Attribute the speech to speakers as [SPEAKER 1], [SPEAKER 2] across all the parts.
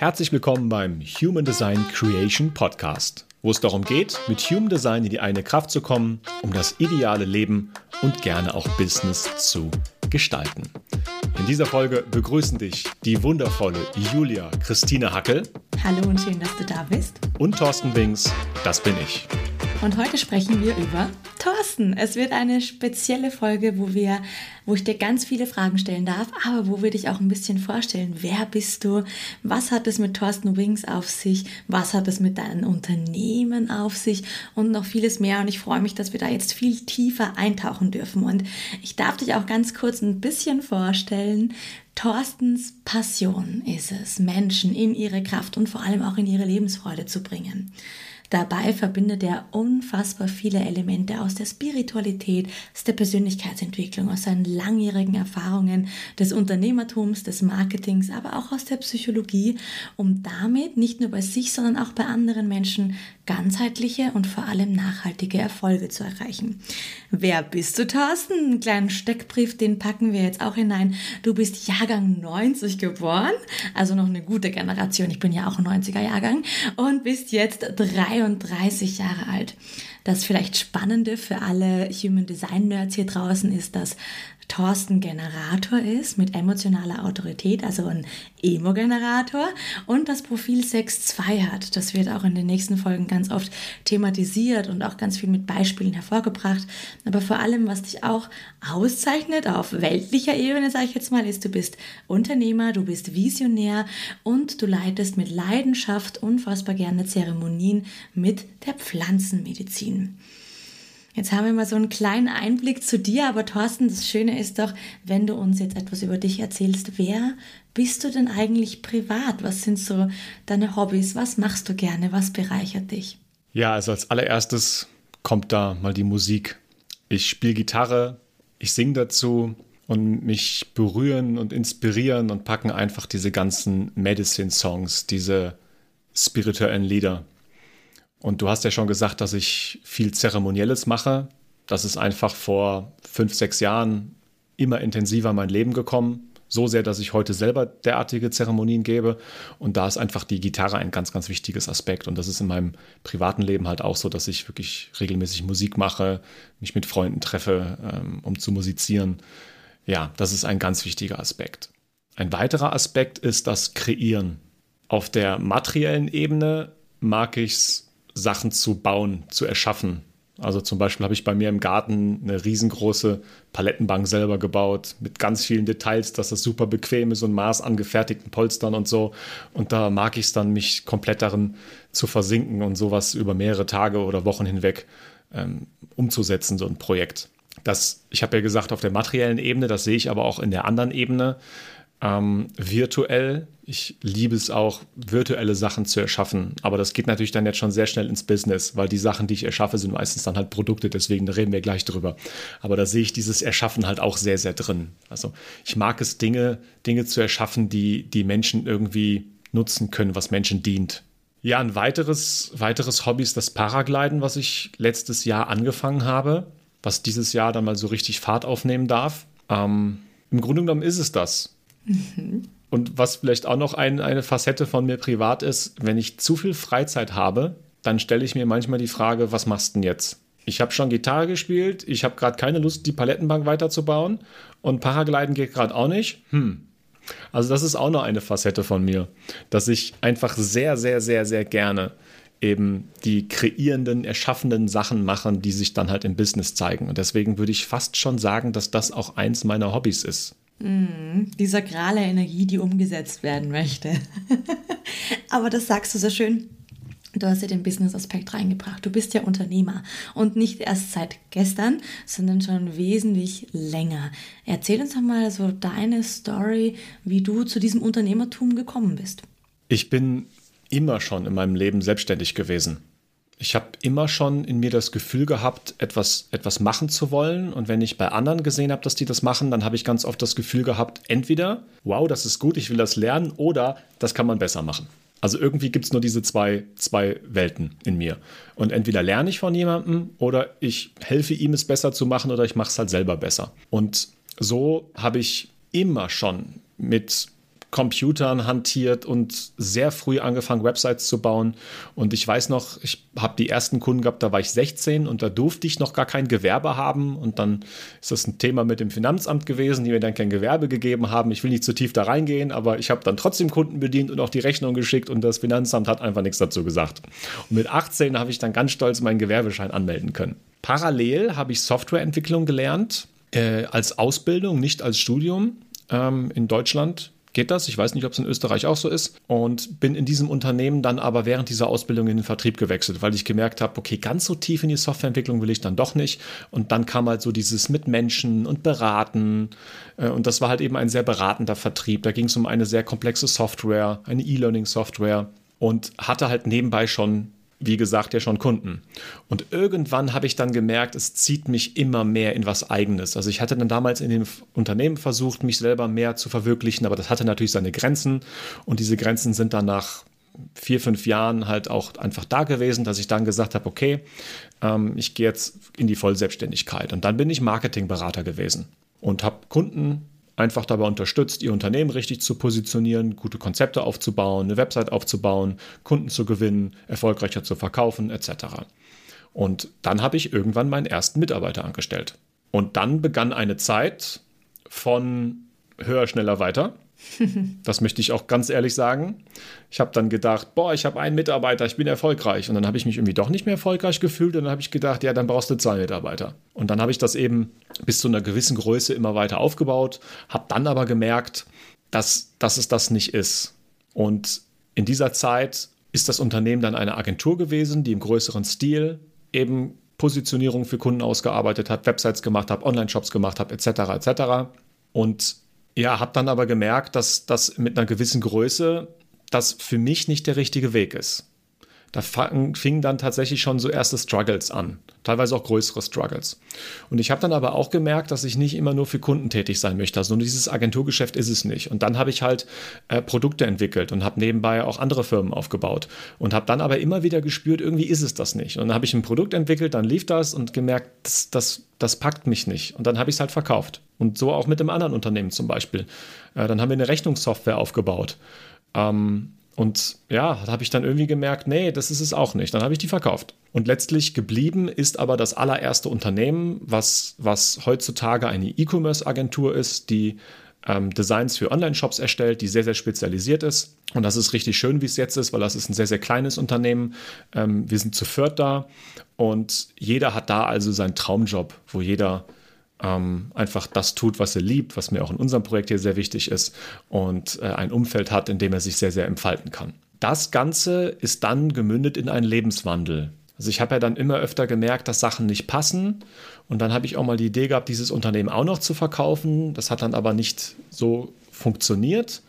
[SPEAKER 1] Herzlich willkommen beim Human Design Creation Podcast, wo es darum geht, mit Human Design in die eine Kraft zu kommen, um das ideale Leben und gerne auch Business zu gestalten. In dieser Folge begrüßen dich die wundervolle Julia Christine Hackel.
[SPEAKER 2] Hallo und schön, dass du da bist.
[SPEAKER 1] Und Thorsten Wings, das bin ich.
[SPEAKER 2] Und heute sprechen wir über Thorsten. Es wird eine spezielle Folge, wo wir, wo ich dir ganz viele Fragen stellen darf, aber wo wir dich auch ein bisschen vorstellen. Wer bist du? Was hat es mit Thorsten Wings auf sich? Was hat es mit deinem Unternehmen auf sich? Und noch vieles mehr. Und ich freue mich, dass wir da jetzt viel tiefer eintauchen dürfen. Und ich darf dich auch ganz kurz ein bisschen vorstellen. Thorstens Passion ist es, Menschen in ihre Kraft und vor allem auch in ihre Lebensfreude zu bringen. Dabei verbindet er unfassbar viele Elemente aus der Spiritualität, aus der Persönlichkeitsentwicklung, aus seinen langjährigen Erfahrungen des Unternehmertums, des Marketings, aber auch aus der Psychologie, um damit nicht nur bei sich, sondern auch bei anderen Menschen ganzheitliche und vor allem nachhaltige Erfolge zu erreichen. Wer bist du, Thorsten? Einen kleinen Steckbrief, den packen wir jetzt auch hinein. Du bist Jahrgang 90 geboren, also noch eine gute Generation. Ich bin ja auch ein 90er Jahrgang und bist jetzt 33 Jahre alt. Das vielleicht Spannende für alle Human Design Nerds hier draußen ist, dass Thorsten Generator ist mit emotionaler Autorität, also ein Emo-Generator und das Profil 6.2 hat. Das wird auch in den nächsten Folgen ganz oft thematisiert und auch ganz viel mit Beispielen hervorgebracht. Aber vor allem, was dich auch auszeichnet auf weltlicher Ebene, sage ich jetzt mal, ist, du bist Unternehmer, du bist Visionär und du leitest mit Leidenschaft unfassbar gerne Zeremonien mit der Pflanzenmedizin. Jetzt haben wir mal so einen kleinen Einblick zu dir, aber Thorsten, das Schöne ist doch, wenn du uns jetzt etwas über dich erzählst, wer bist du denn eigentlich privat? Was sind so deine Hobbys? Was machst du gerne? Was bereichert dich?
[SPEAKER 1] Ja, also als allererstes kommt da mal die Musik. Ich spiele Gitarre, ich singe dazu und mich berühren und inspirieren und packen einfach diese ganzen Medicine-Songs, diese spirituellen Lieder. Und du hast ja schon gesagt, dass ich viel Zeremonielles mache. Das ist einfach vor fünf, sechs Jahren immer intensiver in mein Leben gekommen. So sehr, dass ich heute selber derartige Zeremonien gebe. Und da ist einfach die Gitarre ein ganz, ganz wichtiges Aspekt. Und das ist in meinem privaten Leben halt auch so, dass ich wirklich regelmäßig Musik mache, mich mit Freunden treffe, ähm, um zu musizieren. Ja, das ist ein ganz wichtiger Aspekt. Ein weiterer Aspekt ist das Kreieren. Auf der materiellen Ebene mag ich es Sachen zu bauen, zu erschaffen. Also zum Beispiel habe ich bei mir im Garten eine riesengroße Palettenbank selber gebaut mit ganz vielen Details, dass das super bequem ist und maßangefertigten Polstern und so. Und da mag ich es dann, mich komplett darin zu versinken und sowas über mehrere Tage oder Wochen hinweg ähm, umzusetzen, so ein Projekt. Das, ich habe ja gesagt, auf der materiellen Ebene, das sehe ich aber auch in der anderen Ebene ähm, virtuell. Ich liebe es auch, virtuelle Sachen zu erschaffen. Aber das geht natürlich dann jetzt schon sehr schnell ins Business, weil die Sachen, die ich erschaffe, sind meistens dann halt Produkte. Deswegen reden wir gleich drüber. Aber da sehe ich dieses Erschaffen halt auch sehr, sehr drin. Also ich mag es, Dinge, Dinge zu erschaffen, die die Menschen irgendwie nutzen können, was Menschen dient. Ja, ein weiteres, weiteres Hobby ist das Paragliden, was ich letztes Jahr angefangen habe, was dieses Jahr dann mal so richtig Fahrt aufnehmen darf. Ähm, Im Grunde genommen ist es das. Mhm. Und was vielleicht auch noch ein, eine Facette von mir privat ist, wenn ich zu viel Freizeit habe, dann stelle ich mir manchmal die Frage, was machst du denn jetzt? Ich habe schon Gitarre gespielt, ich habe gerade keine Lust, die Palettenbank weiterzubauen und Paragliden geht gerade auch nicht. Hm. Also das ist auch noch eine Facette von mir, dass ich einfach sehr, sehr, sehr, sehr gerne eben die kreierenden, erschaffenden Sachen machen, die sich dann halt im Business zeigen. Und deswegen würde ich fast schon sagen, dass das auch eins meiner Hobbys ist.
[SPEAKER 2] Mm, die sakrale Energie, die umgesetzt werden möchte. Aber das sagst du so schön. Du hast ja den Business-Aspekt reingebracht. Du bist ja Unternehmer und nicht erst seit gestern, sondern schon wesentlich länger. Erzähl uns doch mal so deine Story, wie du zu diesem Unternehmertum gekommen bist.
[SPEAKER 1] Ich bin immer schon in meinem Leben selbstständig gewesen ich habe immer schon in mir das Gefühl gehabt, etwas, etwas machen zu wollen. Und wenn ich bei anderen gesehen habe, dass die das machen, dann habe ich ganz oft das Gefühl gehabt, entweder, wow, das ist gut, ich will das lernen, oder das kann man besser machen. Also irgendwie gibt es nur diese zwei, zwei Welten in mir. Und entweder lerne ich von jemandem oder ich helfe ihm, es besser zu machen oder ich mache es halt selber besser. Und so habe ich immer schon mit Computern hantiert und sehr früh angefangen, Websites zu bauen. Und ich weiß noch, ich habe die ersten Kunden gehabt, da war ich 16 und da durfte ich noch gar kein Gewerbe haben. Und dann ist das ein Thema mit dem Finanzamt gewesen, die mir dann kein Gewerbe gegeben haben. Ich will nicht zu tief da reingehen, aber ich habe dann trotzdem Kunden bedient und auch die Rechnung geschickt und das Finanzamt hat einfach nichts dazu gesagt. Und mit 18 habe ich dann ganz stolz meinen Gewerbeschein anmelden können. Parallel habe ich Softwareentwicklung gelernt, äh, als Ausbildung, nicht als Studium ähm, in Deutschland geht das. Ich weiß nicht, ob es in Österreich auch so ist. Und bin in diesem Unternehmen dann aber während dieser Ausbildung in den Vertrieb gewechselt, weil ich gemerkt habe, okay, ganz so tief in die Softwareentwicklung will ich dann doch nicht. Und dann kam halt so dieses mit Menschen und beraten. Äh, und das war halt eben ein sehr beratender Vertrieb. Da ging es um eine sehr komplexe Software, eine E-Learning-Software und hatte halt nebenbei schon wie gesagt, ja schon Kunden. Und irgendwann habe ich dann gemerkt, es zieht mich immer mehr in was Eigenes. Also ich hatte dann damals in dem Unternehmen versucht, mich selber mehr zu verwirklichen, aber das hatte natürlich seine Grenzen. Und diese Grenzen sind dann nach vier, fünf Jahren halt auch einfach da gewesen, dass ich dann gesagt habe, okay, ähm, ich gehe jetzt in die Vollselbstständigkeit. Und dann bin ich Marketingberater gewesen und habe Kunden einfach dabei unterstützt, ihr Unternehmen richtig zu positionieren, gute Konzepte aufzubauen, eine Website aufzubauen, Kunden zu gewinnen, erfolgreicher zu verkaufen etc. Und dann habe ich irgendwann meinen ersten Mitarbeiter angestellt. Und dann begann eine Zeit von höher, schneller, weiter Das möchte ich auch ganz ehrlich sagen. Ich habe dann gedacht, boah, ich habe einen Mitarbeiter, ich bin erfolgreich. Und dann habe ich mich irgendwie doch nicht mehr erfolgreich gefühlt. Und dann habe ich gedacht, ja, dann brauchst du zwei Mitarbeiter. Und dann habe ich das eben bis zu einer gewissen Größe immer weiter aufgebaut, habe dann aber gemerkt, dass, dass es das nicht ist. Und in dieser Zeit ist das Unternehmen dann eine Agentur gewesen, die im größeren Stil eben Positionierung für Kunden ausgearbeitet hat, Websites gemacht hat, Online-Shops gemacht hat, etc. etc. Und ja, habe dann aber gemerkt, dass das mit einer gewissen Größe das für mich nicht der richtige Weg ist. Da fingen dann tatsächlich schon so erste Struggles an, teilweise auch größere Struggles. Und ich habe dann aber auch gemerkt, dass ich nicht immer nur für Kunden tätig sein möchte. Also dieses Agenturgeschäft ist es nicht. Und dann habe ich halt äh, Produkte entwickelt und habe nebenbei auch andere Firmen aufgebaut und habe dann aber immer wieder gespürt, irgendwie ist es das nicht. Und dann habe ich ein Produkt entwickelt, dann lief das und gemerkt, das, das, das packt mich nicht. Und dann habe ich es halt verkauft. Und so auch mit einem anderen Unternehmen zum Beispiel. Äh, dann haben wir eine Rechnungssoftware aufgebaut. Ähm, und ja, da habe ich dann irgendwie gemerkt, nee, das ist es auch nicht. Dann habe ich die verkauft. Und letztlich geblieben ist aber das allererste Unternehmen, was, was heutzutage eine E-Commerce-Agentur ist, die ähm, Designs für Online-Shops erstellt, die sehr, sehr spezialisiert ist. Und das ist richtig schön, wie es jetzt ist, weil das ist ein sehr, sehr kleines Unternehmen. Ähm, wir sind zu viert da und jeder hat da also seinen Traumjob, wo jeder ähm, einfach das tut, was er liebt, was mir auch in unserem Projekt hier sehr wichtig ist und äh, ein Umfeld hat, in dem er sich sehr, sehr entfalten kann. Das Ganze ist dann gemündet in einen Lebenswandel. Also ich habe ja dann immer öfter gemerkt, dass Sachen nicht passen und dann habe ich auch mal die Idee gehabt, dieses Unternehmen auch noch zu verkaufen. Das hat dann aber nicht so funktioniert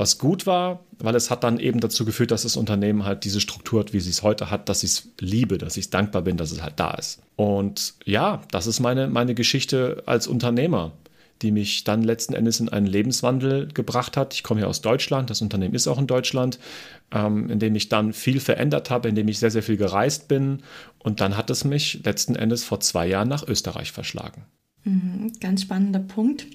[SPEAKER 1] was gut war, weil es hat dann eben dazu geführt, dass das Unternehmen halt diese Struktur hat, wie sie es heute hat, dass ich es liebe, dass ich dankbar bin, dass es halt da ist. Und ja, das ist meine, meine Geschichte als Unternehmer, die mich dann letzten Endes in einen Lebenswandel gebracht hat. Ich komme ja aus Deutschland, das Unternehmen ist auch in Deutschland, ähm, in dem ich dann viel verändert habe, in dem ich sehr, sehr viel gereist bin. Und dann hat es mich letzten Endes vor zwei Jahren nach Österreich verschlagen.
[SPEAKER 2] Mhm, ganz spannender Punkt.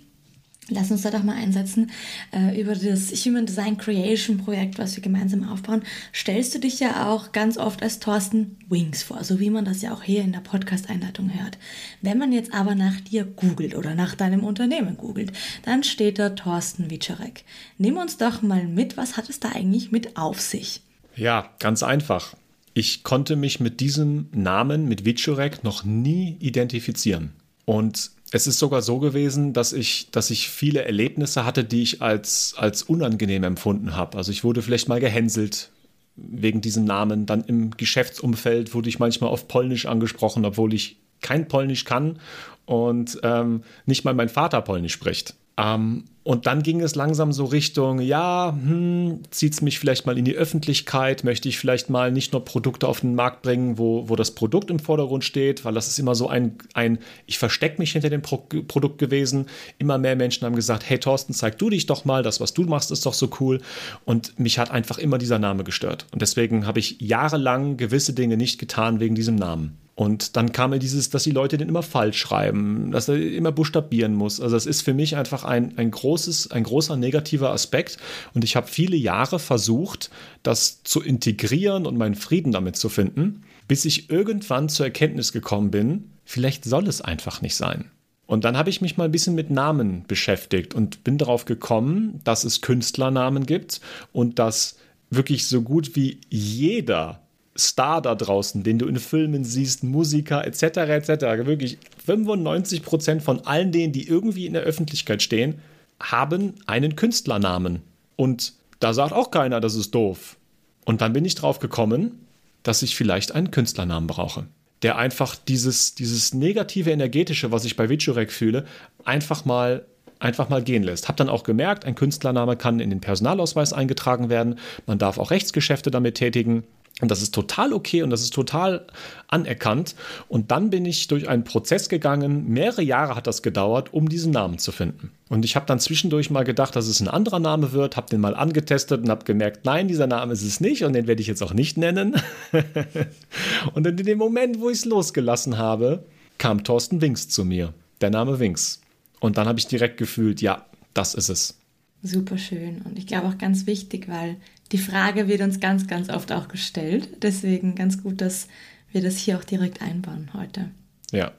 [SPEAKER 2] Lass uns da doch mal einsetzen. Äh, über das Human Design Creation Projekt, was wir gemeinsam aufbauen, stellst du dich ja auch ganz oft als Thorsten Wings vor, so wie man das ja auch hier in der Podcast-Einleitung hört. Wenn man jetzt aber nach dir googelt oder nach deinem Unternehmen googelt, dann steht da Thorsten Wiczarek. Nimm uns doch mal mit, was hat es da eigentlich mit auf sich?
[SPEAKER 1] Ja, ganz einfach. Ich konnte mich mit diesem Namen, mit Wiczarek, noch nie identifizieren. Und es ist sogar so gewesen, dass ich, dass ich viele Erlebnisse hatte, die ich als, als unangenehm empfunden habe. Also ich wurde vielleicht mal gehänselt wegen diesem Namen. Dann im Geschäftsumfeld wurde ich manchmal auf Polnisch angesprochen, obwohl ich kein Polnisch kann und ähm, nicht mal mein Vater Polnisch spricht. Ähm, und dann ging es langsam so Richtung, ja, hm, zieht es mich vielleicht mal in die Öffentlichkeit, möchte ich vielleicht mal nicht nur Produkte auf den Markt bringen, wo, wo das Produkt im Vordergrund steht, weil das ist immer so ein, ein ich verstecke mich hinter dem Pro Produkt gewesen. Immer mehr Menschen haben gesagt, hey Thorsten, zeig du dich doch mal, das, was du machst, ist doch so cool. Und mich hat einfach immer dieser Name gestört. Und deswegen habe ich jahrelang gewisse Dinge nicht getan wegen diesem Namen. Und dann kam mir dieses, dass die Leute den immer falsch schreiben, dass er immer buchstabieren muss. Also das ist für mich einfach ein, ein, großes, ein großer negativer Aspekt. Und ich habe viele Jahre versucht, das zu integrieren und meinen Frieden damit zu finden, bis ich irgendwann zur Erkenntnis gekommen bin, vielleicht soll es einfach nicht sein. Und dann habe ich mich mal ein bisschen mit Namen beschäftigt und bin darauf gekommen, dass es Künstlernamen gibt und dass wirklich so gut wie jeder Star da draußen, den du in Filmen siehst, Musiker etc. etc. Wirklich 95 Prozent von allen denen, die irgendwie in der Öffentlichkeit stehen, haben einen Künstlernamen. Und da sagt auch keiner, das ist doof. Und dann bin ich drauf gekommen, dass ich vielleicht einen Künstlernamen brauche, der einfach dieses, dieses negative energetische, was ich bei Vichurek fühle, einfach mal einfach mal gehen lässt. Hab dann auch gemerkt, ein Künstlername kann in den Personalausweis eingetragen werden. Man darf auch Rechtsgeschäfte damit tätigen. Und das ist total okay und das ist total anerkannt. Und dann bin ich durch einen Prozess gegangen. Mehrere Jahre hat das gedauert, um diesen Namen zu finden. Und ich habe dann zwischendurch mal gedacht, dass es ein anderer Name wird, habe den mal angetestet und habe gemerkt, nein, dieser Name ist es nicht und den werde ich jetzt auch nicht nennen. und in dem Moment, wo ich es losgelassen habe, kam Thorsten Winks zu mir. Der Name Winks. Und dann habe ich direkt gefühlt, ja, das ist es.
[SPEAKER 2] Super schön. Und ich glaube auch ganz wichtig, weil die Frage wird uns ganz, ganz oft auch gestellt. Deswegen ganz gut, dass wir das hier auch direkt einbauen heute.
[SPEAKER 1] Ja.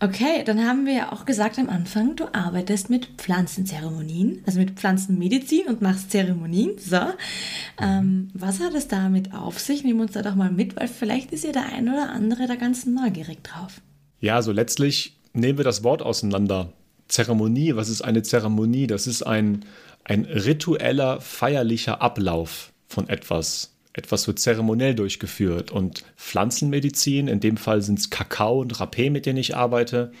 [SPEAKER 2] Okay, dann haben wir ja auch gesagt am Anfang, du arbeitest mit Pflanzenzeremonien, also mit Pflanzenmedizin und machst Zeremonien. So, ähm, was hat es damit auf sich? Nehmen wir uns da doch mal mit, weil vielleicht ist ja der ein oder andere da ganz neugierig drauf.
[SPEAKER 1] Ja, so also letztlich nehmen wir das Wort auseinander. Zeremonie, was ist eine Zeremonie? Das ist ein, ein ritueller, feierlicher Ablauf von etwas. Etwas wird zeremoniell durchgeführt. Und Pflanzenmedizin, in dem Fall sind es Kakao und Rapé, mit denen ich arbeite,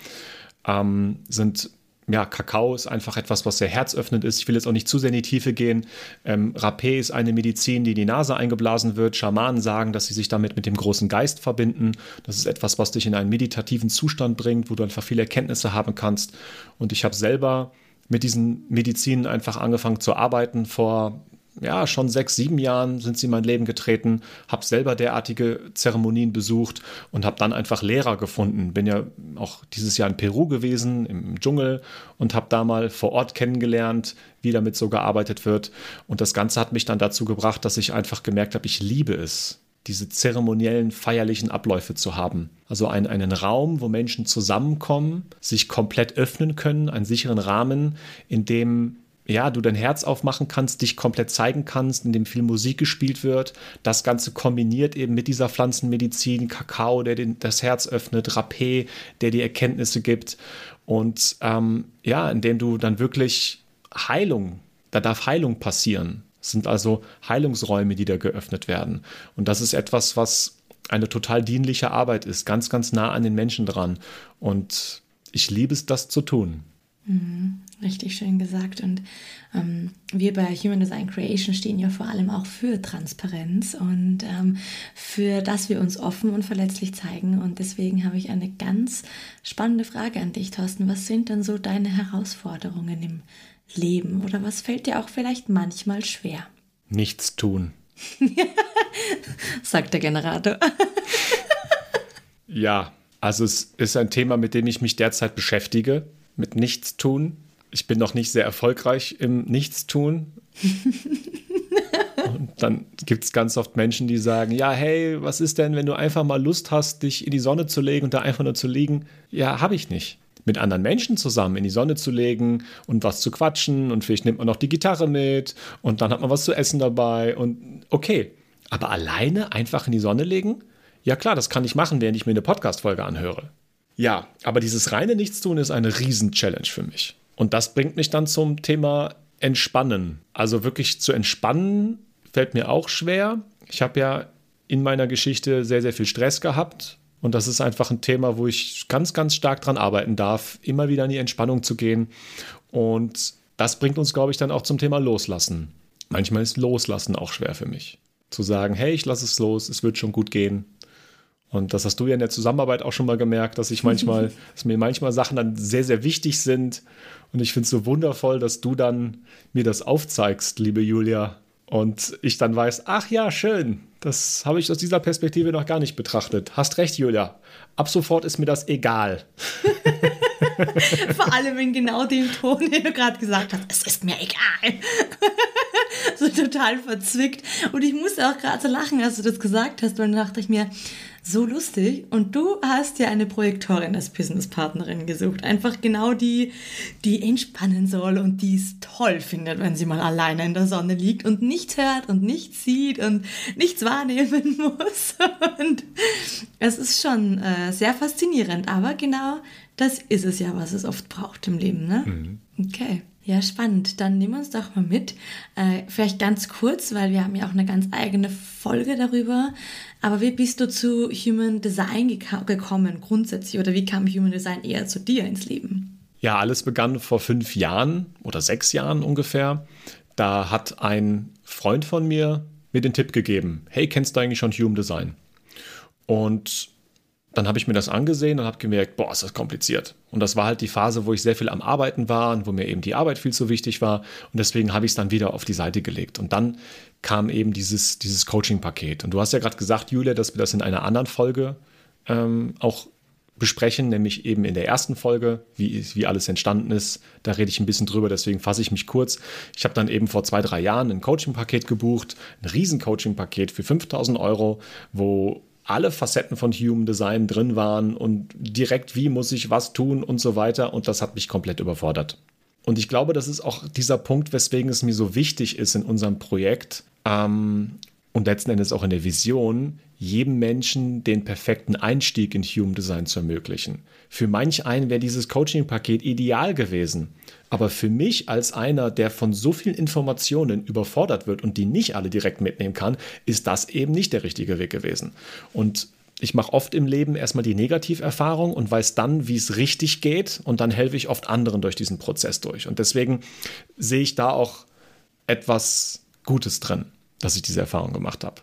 [SPEAKER 1] ähm, sind ja, Kakao ist einfach etwas, was sehr herzöffnend ist. Ich will jetzt auch nicht zu sehr in die Tiefe gehen. Ähm, Rapé ist eine Medizin, die in die Nase eingeblasen wird. Schamanen sagen, dass sie sich damit mit dem großen Geist verbinden. Das ist etwas, was dich in einen meditativen Zustand bringt, wo du einfach viele Erkenntnisse haben kannst. Und ich habe selber mit diesen Medizinen einfach angefangen zu arbeiten. Vor ja, schon sechs, sieben Jahren sind sie in mein Leben getreten, habe selber derartige Zeremonien besucht und habe dann einfach Lehrer gefunden. Bin ja auch dieses Jahr in Peru gewesen, im Dschungel und habe da mal vor Ort kennengelernt, wie damit so gearbeitet wird. Und das Ganze hat mich dann dazu gebracht, dass ich einfach gemerkt habe, ich liebe es, diese zeremoniellen, feierlichen Abläufe zu haben. Also ein, einen Raum, wo Menschen zusammenkommen, sich komplett öffnen können, einen sicheren Rahmen, in dem ja, du dein Herz aufmachen kannst, dich komplett zeigen kannst, in dem viel Musik gespielt wird. Das Ganze kombiniert eben mit dieser Pflanzenmedizin, Kakao, der den, das Herz öffnet, Rapé, der die Erkenntnisse gibt. Und ähm, ja, indem du dann wirklich Heilung, da darf Heilung passieren. Sind also Heilungsräume, die da geöffnet werden. Und das ist etwas, was eine total dienliche Arbeit ist, ganz, ganz nah an den Menschen dran. Und ich liebe es, das zu tun.
[SPEAKER 2] Mhm, richtig schön gesagt. Und ähm, wir bei Human Design Creation stehen ja vor allem auch für Transparenz und ähm, für, dass wir uns offen und verletzlich zeigen. Und deswegen habe ich eine ganz spannende Frage an dich, Thorsten. Was sind denn so deine Herausforderungen im Leben oder was fällt dir auch vielleicht manchmal schwer?
[SPEAKER 1] Nichts tun.
[SPEAKER 2] Sagt der Generator.
[SPEAKER 1] ja, also es ist ein Thema, mit dem ich mich derzeit beschäftige, mit Nichtstun. Ich bin noch nicht sehr erfolgreich im Nichtstun. Und dann gibt es ganz oft Menschen, die sagen, ja, hey, was ist denn, wenn du einfach mal Lust hast, dich in die Sonne zu legen und da einfach nur zu liegen? Ja, habe ich nicht mit anderen Menschen zusammen in die Sonne zu legen und was zu quatschen und vielleicht nimmt man noch die Gitarre mit und dann hat man was zu essen dabei und okay. Aber alleine einfach in die Sonne legen? Ja klar, das kann ich machen, während ich mir eine Podcast-Folge anhöre. Ja, aber dieses reine Nichtstun ist eine Riesen-Challenge für mich. Und das bringt mich dann zum Thema Entspannen. Also wirklich zu entspannen fällt mir auch schwer. Ich habe ja in meiner Geschichte sehr, sehr viel Stress gehabt und das ist einfach ein Thema, wo ich ganz, ganz stark dran arbeiten darf, immer wieder in die Entspannung zu gehen. Und das bringt uns, glaube ich, dann auch zum Thema Loslassen. Manchmal ist Loslassen auch schwer für mich. Zu sagen, hey, ich lasse es los, es wird schon gut gehen. Und das hast du ja in der Zusammenarbeit auch schon mal gemerkt, dass ich manchmal, dass mir manchmal Sachen dann sehr, sehr wichtig sind. Und ich finde es so wundervoll, dass du dann mir das aufzeigst, liebe Julia, Und ich dann weiß, ach ja, schön, das habe ich aus dieser Perspektive noch gar nicht betrachtet. Hast recht, Julia. Ab sofort ist mir das egal.
[SPEAKER 2] Vor allem in genau dem Ton, den du gerade gesagt hast. Es ist mir egal. so total verzwickt. Und ich musste auch gerade so lachen, als du das gesagt hast. Und dann dachte ich mir, so lustig. Und du hast ja eine Projektorin als Businesspartnerin gesucht. Einfach genau die, die entspannen soll und die es toll findet, wenn sie mal alleine in der Sonne liegt und nichts hört und nichts sieht und nichts wahrnehmen muss. Und es ist schon äh, sehr faszinierend. Aber genau das ist es ja, was es oft braucht im Leben. Ne? Mhm. Okay. Ja, spannend. Dann nehmen wir uns doch mal mit. Äh, vielleicht ganz kurz, weil wir haben ja auch eine ganz eigene Folge darüber. Aber wie bist du zu Human Design gekommen grundsätzlich? Oder wie kam Human Design eher zu dir ins Leben?
[SPEAKER 1] Ja, alles begann vor fünf Jahren oder sechs Jahren ungefähr. Da hat ein Freund von mir mir den Tipp gegeben, hey, kennst du eigentlich schon Human Design? Und dann habe ich mir das angesehen und habe gemerkt, boah, ist das kompliziert. Und das war halt die Phase, wo ich sehr viel am Arbeiten war und wo mir eben die Arbeit viel zu wichtig war. Und deswegen habe ich es dann wieder auf die Seite gelegt. Und dann kam eben dieses, dieses Coaching-Paket. Und du hast ja gerade gesagt, Julia, dass wir das in einer anderen Folge ähm, auch besprechen, nämlich eben in der ersten Folge, wie, wie alles entstanden ist. Da rede ich ein bisschen drüber, deswegen fasse ich mich kurz. Ich habe dann eben vor zwei, drei Jahren ein Coaching-Paket gebucht, ein riesen Coaching-Paket für 5000 Euro, wo alle Facetten von Human Design drin waren und direkt, wie muss ich was tun und so weiter. Und das hat mich komplett überfordert. Und ich glaube, das ist auch dieser Punkt, weswegen es mir so wichtig ist in unserem Projekt ähm, und letzten Endes auch in der Vision, jedem Menschen den perfekten Einstieg in Human Design zu ermöglichen. Für manch einen wäre dieses Coaching-Paket ideal gewesen. Aber für mich als einer, der von so vielen Informationen überfordert wird und die nicht alle direkt mitnehmen kann, ist das eben nicht der richtige Weg gewesen. Und ich mache oft im Leben erstmal die Negativerfahrung und weiß dann, wie es richtig geht und dann helfe ich oft anderen durch diesen Prozess durch. Und deswegen sehe ich da auch etwas Gutes drin, dass ich diese Erfahrung gemacht habe.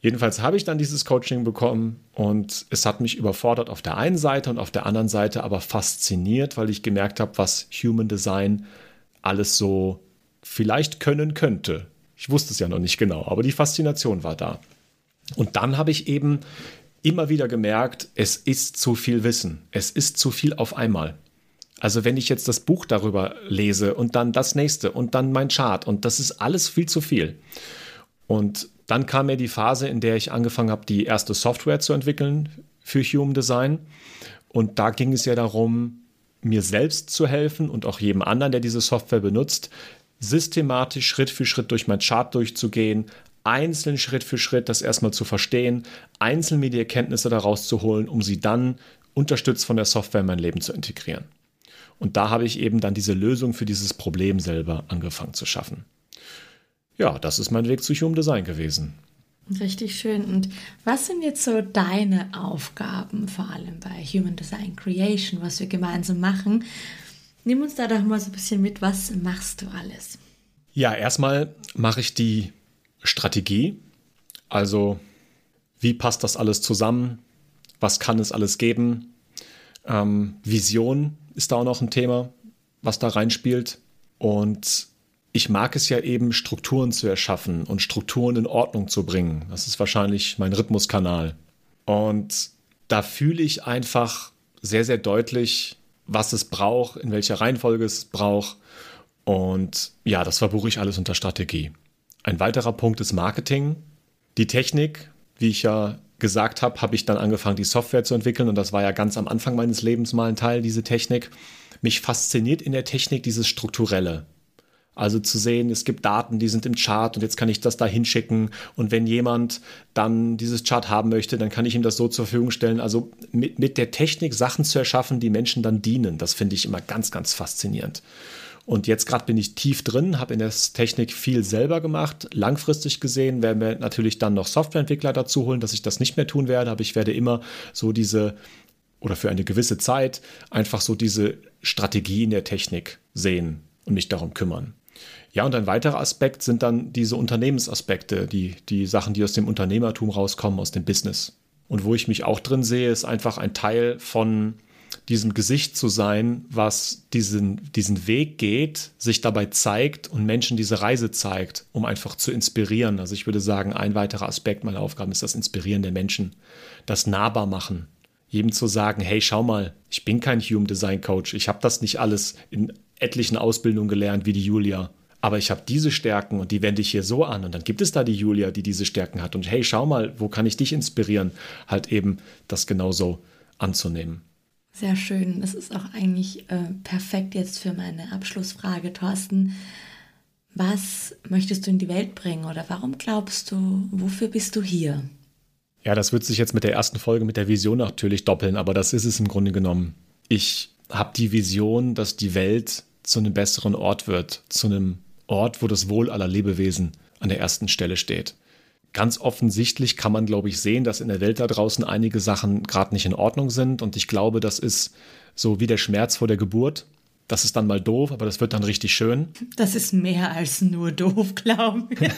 [SPEAKER 1] Jedenfalls habe ich dann dieses Coaching bekommen und es hat mich überfordert auf der einen Seite und auf der anderen Seite aber fasziniert, weil ich gemerkt habe, was Human Design alles so vielleicht können könnte. Ich wusste es ja noch nicht genau, aber die Faszination war da. Und dann habe ich eben immer wieder gemerkt, es ist zu viel Wissen. Es ist zu viel auf einmal. Also wenn ich jetzt das Buch darüber lese und dann das nächste und dann mein Chart und das ist alles viel zu viel. Und dann kam mir die Phase, in der ich angefangen habe, die erste Software zu entwickeln für Human Design. Und da ging es ja darum, mir selbst zu helfen und auch jedem anderen, der diese Software benutzt, systematisch Schritt für Schritt durch mein Chart durchzugehen, einzeln Schritt für Schritt das erstmal zu verstehen, einzeln mir die Erkenntnisse daraus zu holen, um sie dann unterstützt von der Software in mein Leben zu integrieren. Und da habe ich eben dann diese Lösung für dieses Problem selber angefangen zu schaffen ja, das ist mein Weg zu Human Design gewesen.
[SPEAKER 2] Richtig schön. Und was sind jetzt so deine Aufgaben, vor allem bei Human Design Creation, was wir gemeinsam machen? Nimm uns da doch mal so ein bisschen mit, was machst du alles?
[SPEAKER 1] Ja, erstmal mache ich die Strategie. Also, wie passt das alles zusammen? Was kann es alles geben? Ähm, Vision ist da auch noch ein Thema, was da reinspielt. Und ich mag es ja eben, Strukturen zu erschaffen und Strukturen in Ordnung zu bringen. Das ist wahrscheinlich mein Rhythmuskanal. Und da fühle ich einfach sehr, sehr deutlich, was es braucht, in welcher Reihenfolge es braucht. Und ja, das verbuche ich alles unter Strategie. Ein weiterer Punkt ist Marketing. Die Technik, wie ich ja gesagt habe, habe ich dann angefangen, die Software zu entwickeln. Und das war ja ganz am Anfang meines Lebens mal ein Teil, diese Technik. Mich fasziniert in der Technik dieses Strukturelle. Also zu sehen, es gibt Daten, die sind im Chart und jetzt kann ich das da hinschicken. Und wenn jemand dann dieses Chart haben möchte, dann kann ich ihm das so zur Verfügung stellen. Also mit, mit der Technik Sachen zu erschaffen, die Menschen dann dienen, das finde ich immer ganz, ganz faszinierend. Und jetzt gerade bin ich tief drin, habe in der Technik viel selber gemacht. Langfristig gesehen werden wir natürlich dann noch Softwareentwickler dazu holen, dass ich das nicht mehr tun werde, aber ich werde immer so diese oder für eine gewisse Zeit einfach so diese Strategie in der Technik sehen und mich darum kümmern. Ja, und ein weiterer Aspekt sind dann diese Unternehmensaspekte, die, die Sachen, die aus dem Unternehmertum rauskommen, aus dem Business. Und wo ich mich auch drin sehe, ist einfach ein Teil von diesem Gesicht zu sein, was diesen, diesen Weg geht, sich dabei zeigt und Menschen diese Reise zeigt, um einfach zu inspirieren. Also ich würde sagen, ein weiterer Aspekt meiner Aufgaben ist das Inspirieren der Menschen, das nahbar machen. Jedem zu sagen, hey, schau mal, ich bin kein Human Design Coach, ich habe das nicht alles in etlichen Ausbildungen gelernt wie die Julia. Aber ich habe diese Stärken und die wende ich hier so an. Und dann gibt es da die Julia, die diese Stärken hat. Und hey, schau mal, wo kann ich dich inspirieren? Halt eben das genauso anzunehmen.
[SPEAKER 2] Sehr schön. Das ist auch eigentlich äh, perfekt jetzt für meine Abschlussfrage, Thorsten. Was möchtest du in die Welt bringen oder warum glaubst du, wofür bist du hier?
[SPEAKER 1] Ja, das wird sich jetzt mit der ersten Folge mit der Vision natürlich doppeln, aber das ist es im Grunde genommen. Ich habe die Vision, dass die Welt zu einem besseren Ort wird, zu einem Ort, wo das Wohl aller Lebewesen an der ersten Stelle steht ganz offensichtlich kann man, glaube ich, sehen, dass in der Welt da draußen einige Sachen gerade nicht in Ordnung sind. Und ich glaube, das ist so wie der Schmerz vor der Geburt. Das ist dann mal doof, aber das wird dann richtig schön.
[SPEAKER 2] Das ist mehr als nur doof, glaube ich.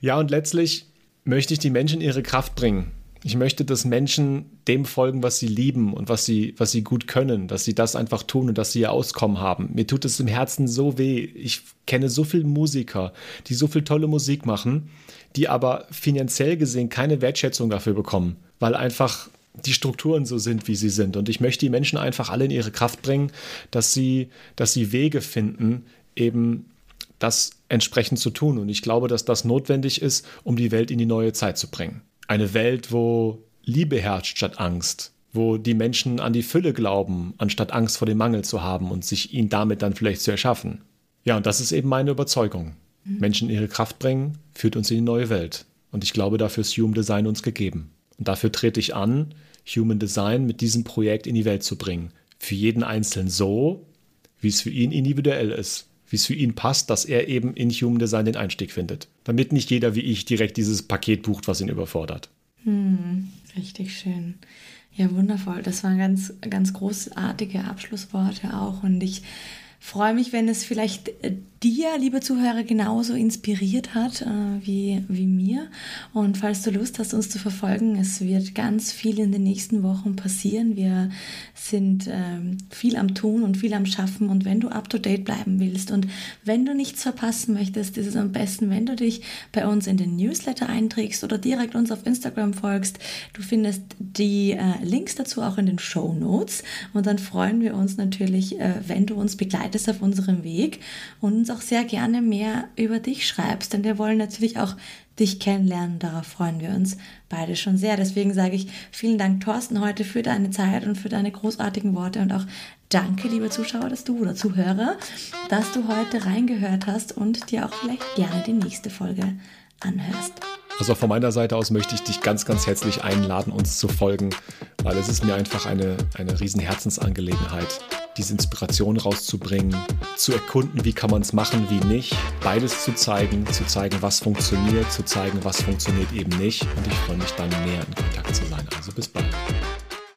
[SPEAKER 1] ja, und letztlich möchte ich die Menschen in ihre Kraft bringen. Ich möchte, dass Menschen dem folgen, was sie lieben und was sie, was sie gut können, dass sie das einfach tun und dass sie ihr Auskommen haben. Mir tut es im Herzen so weh. Ich kenne so viele Musiker, die so viel tolle Musik machen, die aber finanziell gesehen keine Wertschätzung dafür bekommen, weil einfach die Strukturen so sind, wie sie sind. Und ich möchte die Menschen einfach alle in ihre Kraft bringen, dass sie, dass sie Wege finden, eben das entsprechend zu tun. Und ich glaube, dass das notwendig ist, um die Welt in die neue Zeit zu bringen. Eine Welt, wo Liebe herrscht statt Angst, wo die Menschen an die Fülle glauben, anstatt Angst vor dem Mangel zu haben und sich ihn damit dann vielleicht zu erschaffen. Ja, und das ist eben meine Überzeugung. Mhm. Menschen in ihre Kraft bringen, führt uns in die neue Welt. Und ich glaube, dafür ist Human Design uns gegeben. Und dafür trete ich an, Human Design mit diesem Projekt in die Welt zu bringen. Für jeden Einzelnen so, wie es für ihn individuell ist wie es für ihn passt, dass er eben in Human Design den Einstieg findet. Damit nicht jeder wie ich direkt dieses Paket bucht, was ihn überfordert.
[SPEAKER 2] Hm, richtig schön. Ja, wundervoll. Das waren ganz, ganz großartige Abschlussworte auch. Und ich freue mich, wenn es vielleicht äh, dir, liebe Zuhörer, genauso inspiriert hat äh, wie, wie mir. Und falls du Lust hast, uns zu verfolgen, es wird ganz viel in den nächsten Wochen passieren. Wir sind ähm, viel am Tun und viel am Schaffen. Und wenn du up-to-date bleiben willst und wenn du nichts verpassen möchtest, ist es am besten, wenn du dich bei uns in den Newsletter einträgst oder direkt uns auf Instagram folgst. Du findest die äh, Links dazu auch in den Show Notes. Und dann freuen wir uns natürlich, äh, wenn du uns begleitest auf unserem Weg und uns auch sehr gerne mehr über dich schreibst, denn wir wollen natürlich auch dich kennenlernen. Darauf freuen wir uns beide schon sehr. Deswegen sage ich vielen Dank, Thorsten, heute für deine Zeit und für deine großartigen Worte und auch danke, liebe Zuschauer, dass du oder Zuhörer, dass du heute reingehört hast und dir auch vielleicht gerne die nächste Folge anhörst.
[SPEAKER 1] Also von meiner Seite aus möchte ich dich ganz, ganz herzlich einladen, uns zu folgen, weil es ist mir einfach eine, eine riesen Herzensangelegenheit, diese Inspiration rauszubringen, zu erkunden, wie kann man es machen, wie nicht, beides zu zeigen, zu zeigen, was funktioniert, zu zeigen, was funktioniert eben nicht. Und ich freue mich dann mehr in Kontakt zu sein. Also bis bald.